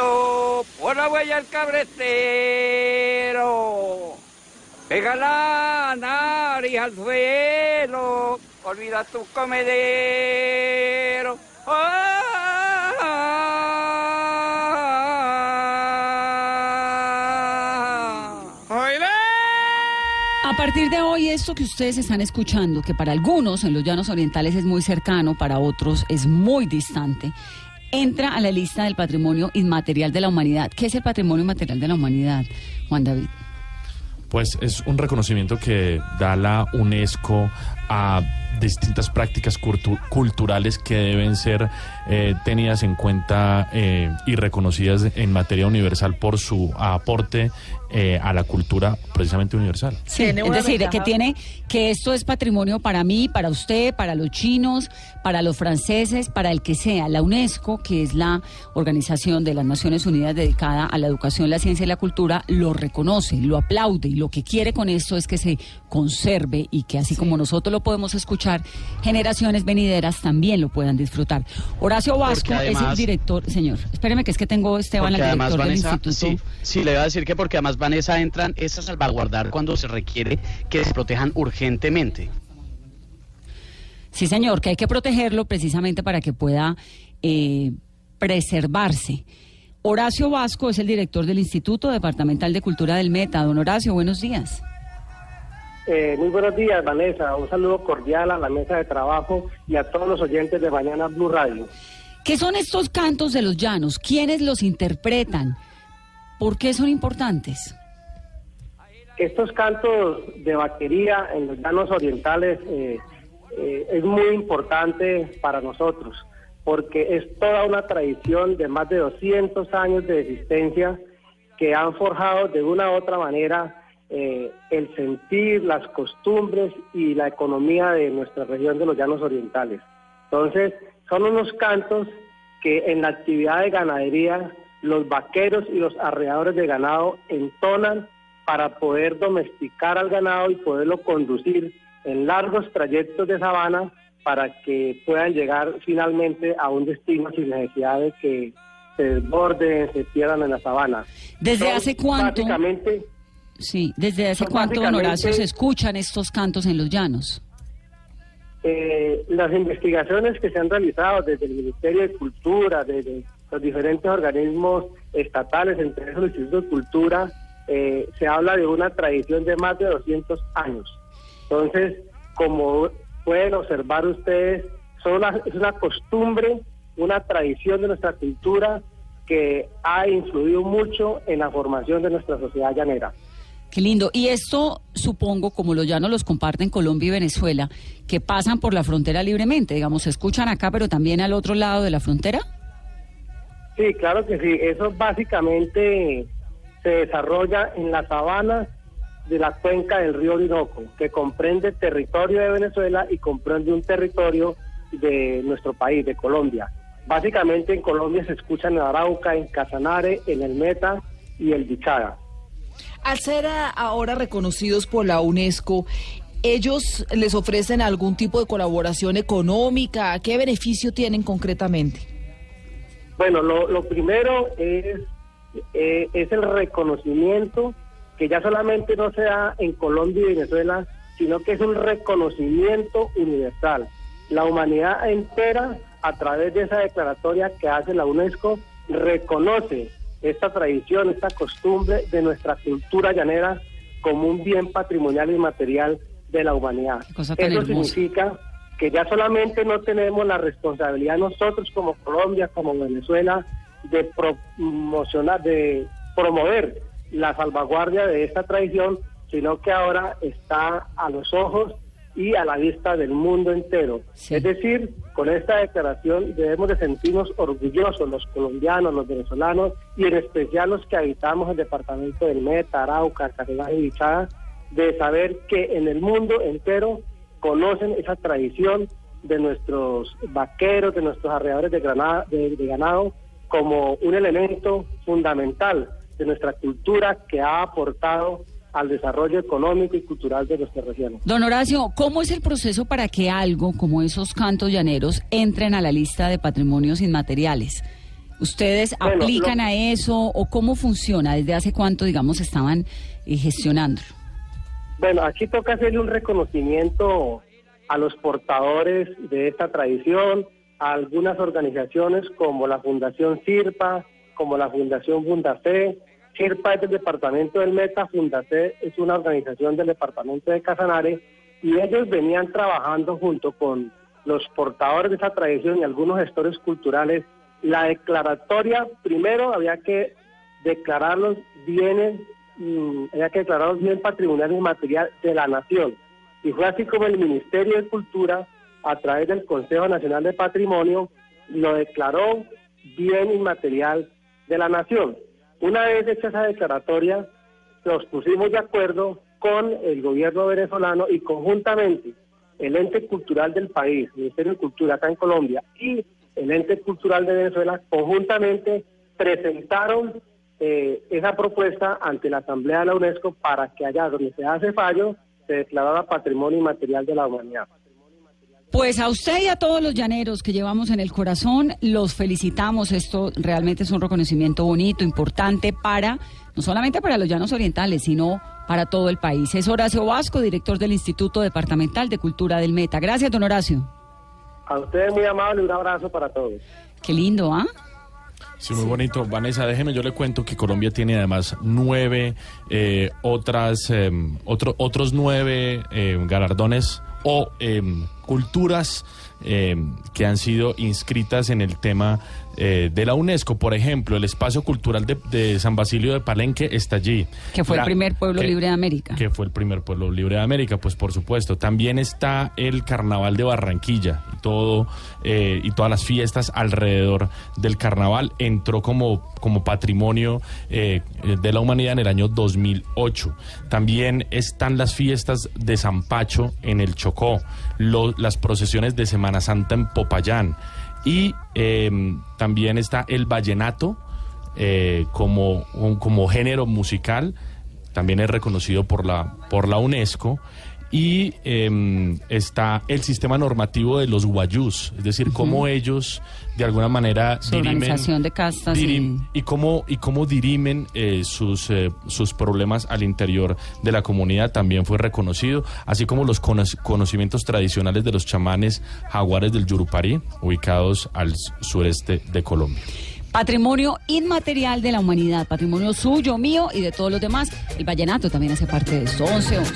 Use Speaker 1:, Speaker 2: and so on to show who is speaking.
Speaker 1: ganadito, por la huella el cabretero. Pega la nariz al suelo, olvida tu comedero.
Speaker 2: A partir de hoy, esto que ustedes están escuchando, que para algunos en los llanos orientales es muy cercano, para otros es muy distante, entra a la lista del patrimonio inmaterial de la humanidad. ¿Qué es el patrimonio inmaterial de la humanidad, Juan David?
Speaker 3: Pues es un reconocimiento que da la UNESCO a distintas prácticas cultu- culturales que deben ser eh, tenidas en cuenta eh, y reconocidas en materia universal por su aporte eh, a la cultura precisamente universal.
Speaker 2: Sí, es decir, que tiene que esto es patrimonio para mí, para usted, para los chinos, para los franceses, para el que sea. La UNESCO, que es la organización de las Naciones Unidas dedicada a la educación, la ciencia y la cultura, lo reconoce, lo aplaude y lo que quiere con esto es que se conserve y que así como nosotros lo podemos escuchar, generaciones venideras también lo puedan disfrutar. Horacio Vasco es el director, señor, espéreme que es que tengo Esteban, el director del
Speaker 4: Vanessa,
Speaker 2: instituto.
Speaker 4: sí, sí, le iba a decir que porque además, Vanessa, entran es a salvaguardar cuando se requiere que se protejan urgentemente.
Speaker 2: Sí, señor, que hay que protegerlo precisamente para que pueda eh, preservarse. Horacio Vasco es el director del Instituto Departamental de Cultura del Meta. Don Horacio, buenos días.
Speaker 5: Eh, muy buenos días, Vanessa. Un saludo cordial a la mesa de trabajo y a todos los oyentes de Mañana Blue Radio.
Speaker 2: ¿Qué son estos cantos de los llanos? ¿Quiénes los interpretan? ¿Por qué son importantes?
Speaker 5: Estos cantos de vaquería en los llanos orientales eh, eh, es muy importante para nosotros porque es toda una tradición de más de 200 años de existencia que han forjado de una u otra manera eh, el sentir, las costumbres y la economía de nuestra región de los llanos orientales. Entonces, son unos cantos que en la actividad de ganadería los vaqueros y los arreadores de ganado entonan para poder domesticar al ganado y poderlo conducir en largos trayectos de sabana para que puedan llegar finalmente a un destino sin necesidad de que se desborden, se pierdan en la sabana.
Speaker 2: ¿Desde
Speaker 5: Son
Speaker 2: hace cuánto?
Speaker 5: Básicamente,
Speaker 2: Sí, ¿desde hace cuánto, don Horacio, se escuchan estos cantos en los llanos?
Speaker 5: eh, las investigaciones que se han realizado desde el Ministerio de Cultura, desde los diferentes organismos estatales, entre esos el Instituto de Cultura, eh, se habla de una tradición de más de 200 años. Entonces, como pueden observar ustedes, son una- es una costumbre, una tradición de nuestra cultura que ha influido mucho en la formación de nuestra sociedad llanera.
Speaker 2: Qué lindo. Y esto, supongo, como los llanos los comparten Colombia y Venezuela, que pasan por la frontera libremente, digamos, se escuchan acá, pero también al otro lado de la frontera.
Speaker 5: Sí, claro que sí. Eso básicamente se desarrolla en la sabana de la cuenca del río Orinoco, que comprende territorio de Venezuela y comprende un territorio de nuestro país, de Colombia. Básicamente en Colombia se escucha en Arauca, en Casanare, en el Meta y el Bichada.
Speaker 6: Al ser ah, ahora reconocidos por la UNESCO, ¿ellos les ofrecen algún tipo de colaboración económica? ¿Qué beneficio tienen concretamente?
Speaker 5: Bueno, lo, lo primero es, eh, es el reconocimiento que ya solamente no se da en Colombia y Venezuela, sino que es un reconocimiento universal. La humanidad entera, a través de esa declaratoria que hace la UNESCO, reconoce esta tradición, esta costumbre de nuestra cultura llanera como un bien patrimonial y material de la humanidad. Eso
Speaker 2: hermosa.
Speaker 5: significa que ya solamente no tenemos la responsabilidad nosotros como Colombia, como Venezuela, de promocionar, de promover la salvaguardia de esta tradición, sino que ahora está a los ojos y a la vista del mundo entero.
Speaker 2: Sí.
Speaker 5: Es decir, con esta declaración debemos de sentirnos orgullosos los colombianos, los venezolanos y en especial los que habitamos el departamento del Meta, Arauca, Cartagena y de saber que en el mundo entero conocen esa tradición de nuestros vaqueros, de nuestros arreadores de- de ganado, como un elemento fundamental de nuestra cultura que ha aportado al desarrollo económico y cultural de nuestra región.
Speaker 2: Don Horacio, ¿cómo es el proceso para que algo como esos cantos llaneros entren a la lista de patrimonios inmateriales? ¿Ustedes
Speaker 5: Bueno,
Speaker 2: aplican
Speaker 5: lo-
Speaker 2: a eso o cómo funciona? ¿Desde hace cuánto, digamos, estaban eh, gestionando?
Speaker 5: Bueno, aquí toca hacerle un reconocimiento a los portadores de esta tradición, a algunas organizaciones como la Fundación CIRPA, como la Fundación Fundafe. CIRPA es del departamento del Meta, Fundafe es una organización del departamento de Casanare y ellos venían trabajando junto con los portadores de esa tradición y algunos gestores culturales. La declaratoria, primero había que declararlos bienes, mm, había que declararlos bien patrimonial y material de la nación. Y fue así como el Ministerio de Cultura, a través del Consejo Nacional de Patrimonio, lo declaró bien inmaterial de la nación. Una vez hecha esa declaratoria, nos pusimos de acuerdo con el gobierno venezolano y conjuntamente el ente cultural del país, Ministerio de Cultura acá en Colombia y el ente cultural de Venezuela, conjuntamente presentaron eh, esa propuesta ante la Asamblea de la UNESCO para que allá donde se hace fallo se declarara patrimonio inmaterial de la humanidad.
Speaker 2: Pues a usted y a todos los llaneros que llevamos en el corazón, los felicitamos. Esto realmente es un reconocimiento bonito, importante para, no solamente para los llanos orientales, sino para todo el país. Es Horacio Vasco, director del Instituto Departamental de Cultura del Meta. Gracias, don Horacio.
Speaker 5: A ustedes muy amable, un abrazo para todos.
Speaker 2: Qué lindo, ¿ah?
Speaker 3: Sí, muy bonito. Vanessa, déjeme, yo le cuento que Colombia tiene además nueve eh, otras, eh, otro- otros nueve eh, galardones o eh, culturas eh, que han sido inscritas en el tema eh, de la UNESCO. Por ejemplo, el espacio cultural de, de San Basilio de Palenque está allí.
Speaker 2: Que fue el primer pueblo
Speaker 3: que-
Speaker 2: libre de América.
Speaker 3: que fue el primer pueblo libre de América, pues por supuesto. También está el Carnaval de Barranquilla y todo eh, y todas las fiestas alrededor del carnaval entró como como patrimonio eh, de la humanidad en el año 2008. También están las fiestas de San Pacho en el Chocó, lo- las procesiones de Semana Santa en Popayán y eh, también está el vallenato eh, como, un- como género musical, también es reconocido por la, por la UNESCO. Y eh, está el sistema normativo de los guayús, es decir, cómo ellos de alguna manera
Speaker 2: Su organización de castas y-
Speaker 3: dirim- y cómo y cómo dirimen eh, sus eh, sus problemas al interior de la comunidad también fue reconocido así como los cono- conocimientos tradicionales de los chamanes jaguares del Yurupari ubicados al sureste de Colombia
Speaker 2: Patrimonio inmaterial de la humanidad, patrimonio suyo, mío y de todos los demás. El vallenato también hace parte de esto. 11 11.